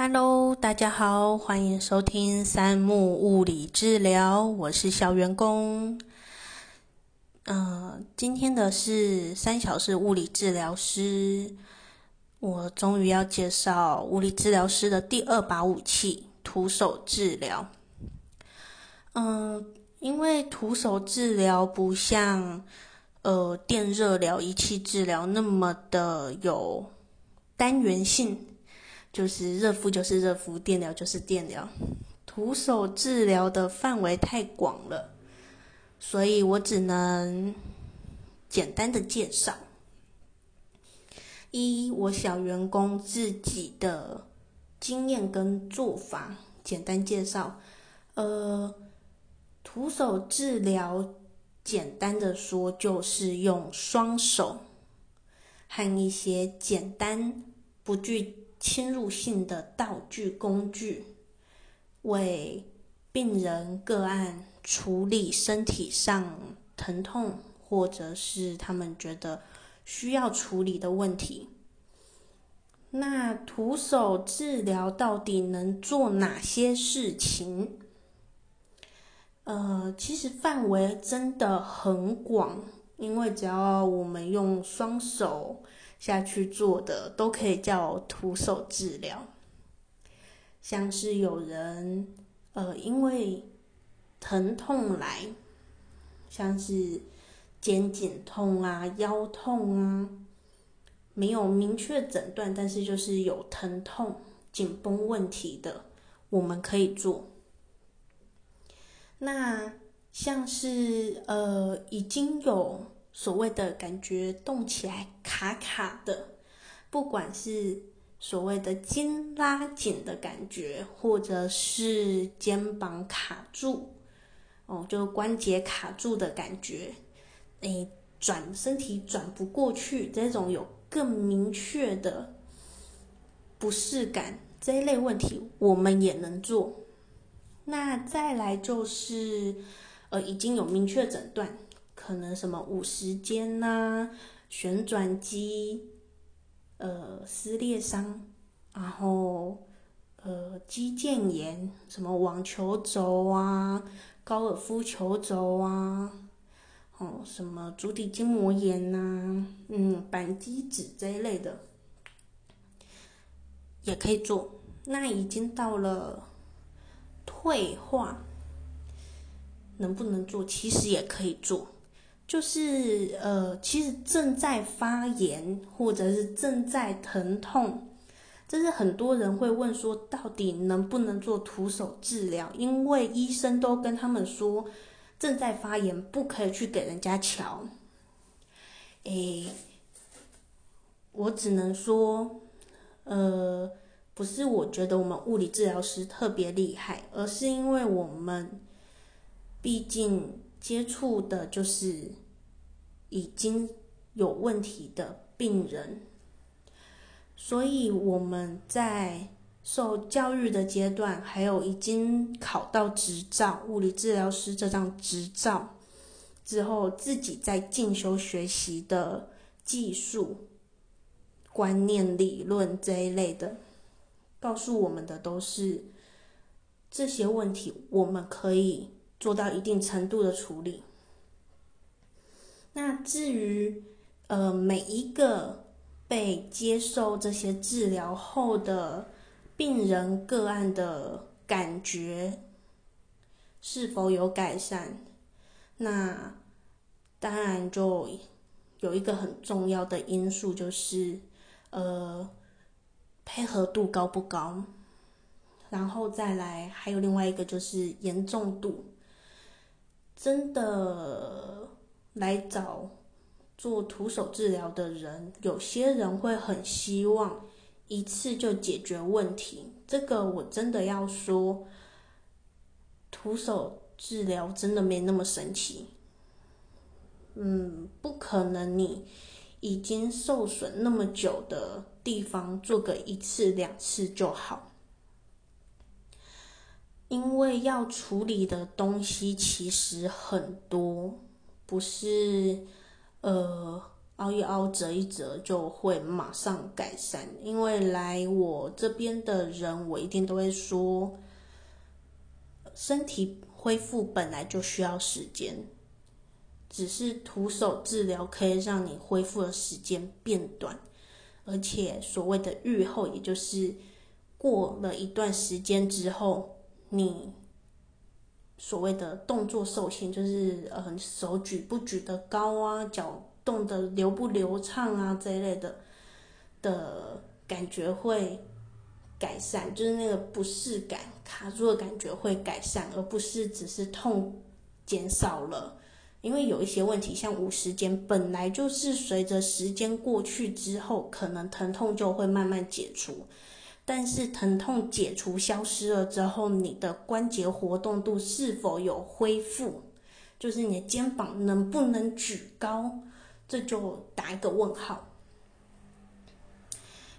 Hello，大家好，欢迎收听三木物理治疗，我是小员工。嗯，今天的是三小时物理治疗师，我终于要介绍物理治疗师的第二把武器——徒手治疗。嗯，因为徒手治疗不像呃电热疗、仪器治疗那么的有单元性。就是热敷就是热敷，电疗就是电疗，徒手治疗的范围太广了，所以我只能简单的介绍。一，我小员工自己的经验跟做法，简单介绍。呃，徒手治疗，简单的说就是用双手和一些简单不具。侵入性的道具工具，为病人个案处理身体上疼痛，或者是他们觉得需要处理的问题。那徒手治疗到底能做哪些事情？呃，其实范围真的很广，因为只要我们用双手。下去做的都可以叫徒手治疗，像是有人呃因为疼痛来，像是肩颈痛啊、腰痛啊，没有明确诊断，但是就是有疼痛、紧绷问题的，我们可以做。那像是呃已经有。所谓的感觉动起来卡卡的，不管是所谓的筋拉紧的感觉，或者是肩膀卡住，哦，就关节卡住的感觉，诶，转身体转不过去，这种有更明确的不适感这一类问题，我们也能做。那再来就是，呃，已经有明确诊断。可能什么五十肩呐，旋转肌，呃，撕裂伤，然后呃，肌腱炎，什么网球肘啊，高尔夫球肘啊，哦，什么足底筋膜炎呐，嗯，板机指这一类的，也可以做。那已经到了退化，能不能做？其实也可以做。就是呃，其实正在发炎或者是正在疼痛，这是很多人会问说，到底能不能做徒手治疗？因为医生都跟他们说，正在发炎不可以去给人家瞧。诶，我只能说，呃，不是我觉得我们物理治疗师特别厉害，而是因为我们毕竟。接触的就是已经有问题的病人，所以我们在受教育的阶段，还有已经考到执照物理治疗师这张执照之后，自己在进修学习的技术、观念、理论这一类的，告诉我们的都是这些问题，我们可以。做到一定程度的处理。那至于呃每一个被接受这些治疗后的病人个案的感觉是否有改善，那当然就有一个很重要的因素就是呃配合度高不高，然后再来还有另外一个就是严重度。真的来找做徒手治疗的人，有些人会很希望一次就解决问题。这个我真的要说，徒手治疗真的没那么神奇。嗯，不可能，你已经受损那么久的地方做个一次两次就好。因为要处理的东西其实很多，不是呃熬一熬、折一折就会马上改善。因为来我这边的人，我一定都会说，身体恢复本来就需要时间，只是徒手治疗可以让你恢复的时间变短，而且所谓的愈后，也就是过了一段时间之后，你。所谓的动作受限，就是呃手举不举得高啊，脚动的流不流畅啊这一类的的感觉会改善，就是那个不适感、卡住的感觉会改善，而不是只是痛减少了。因为有一些问题，像五十肩，本来就是随着时间过去之后，可能疼痛就会慢慢解除。但是疼痛解除消失了之后，你的关节活动度是否有恢复？就是你的肩膀能不能举高？这就打一个问号。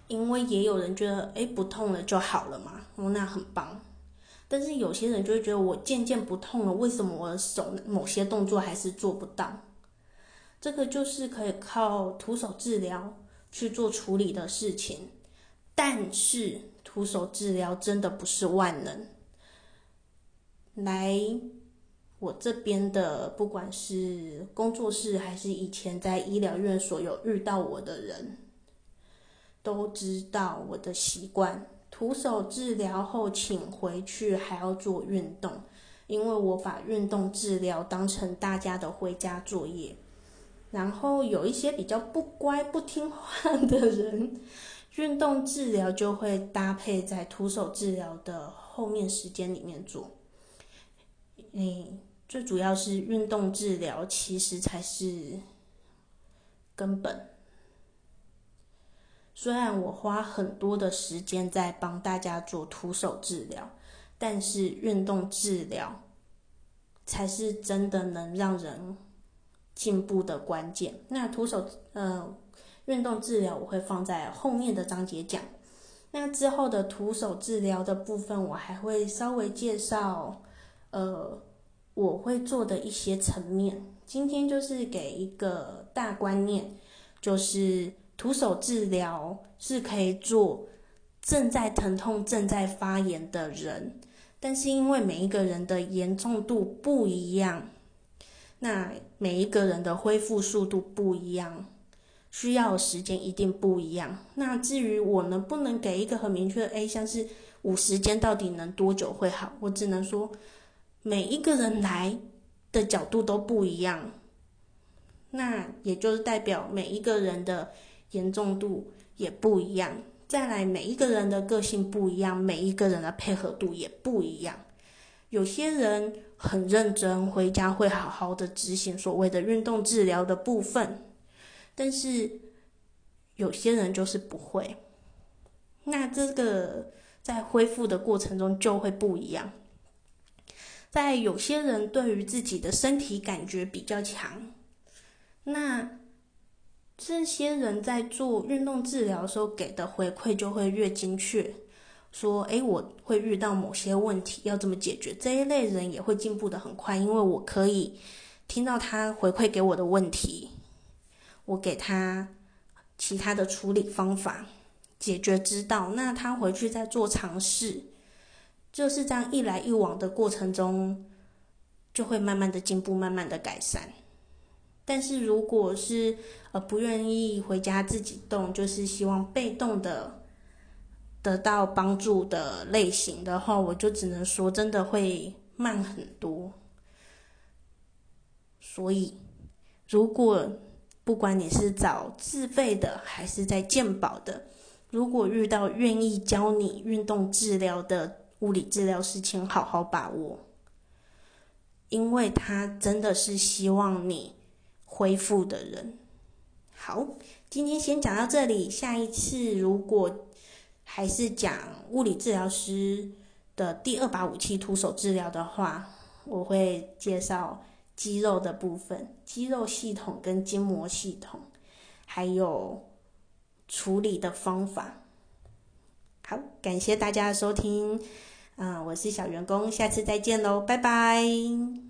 因为也有人觉得，哎，不痛了就好了嘛，哦，那很棒。但是有些人就会觉得，我渐渐不痛了，为什么我的手某些动作还是做不到？这个就是可以靠徒手治疗去做处理的事情。但是徒手治疗真的不是万能。来我这边的，不管是工作室还是以前在医疗院所有遇到我的人，都知道我的习惯。徒手治疗后，请回去还要做运动，因为我把运动治疗当成大家的回家作业。然后有一些比较不乖、不听话的人。运动治疗就会搭配在徒手治疗的后面时间里面做。嗯，最主要是运动治疗其实才是根本。虽然我花很多的时间在帮大家做徒手治疗，但是运动治疗才是真的能让人进步的关键。那徒手，呃。运动治疗我会放在后面的章节讲，那之后的徒手治疗的部分，我还会稍微介绍，呃，我会做的一些层面。今天就是给一个大观念，就是徒手治疗是可以做正在疼痛、正在发炎的人，但是因为每一个人的严重度不一样，那每一个人的恢复速度不一样。需要的时间一定不一样。那至于我能不能给一个很明确的 A，像是五时间到底能多久会好？我只能说，每一个人来的角度都不一样。那也就是代表每一个人的严重度也不一样。再来，每一个人的个性不一样，每一个人的配合度也不一样。有些人很认真，回家会好好的执行所谓的运动治疗的部分。但是有些人就是不会，那这个在恢复的过程中就会不一样。在有些人对于自己的身体感觉比较强，那这些人在做运动治疗的时候给的回馈就会越精确。说，诶，我会遇到某些问题，要怎么解决？这一类人也会进步的很快，因为我可以听到他回馈给我的问题。我给他其他的处理方法、解决之道，那他回去再做尝试，就是这样一来一往的过程中，就会慢慢的进步，慢慢的改善。但是如果是呃不愿意回家自己动，就是希望被动的得到帮助的类型的话，我就只能说真的会慢很多。所以如果不管你是找自费的还是在健保的，如果遇到愿意教你运动治疗的物理治疗师，请好好把握，因为他真的是希望你恢复的人。好，今天先讲到这里，下一次如果还是讲物理治疗师的第二把武器——徒手治疗的话，我会介绍。肌肉的部分，肌肉系统跟筋膜系统，还有处理的方法。好，感谢大家的收听，嗯，我是小员工，下次再见喽，拜拜。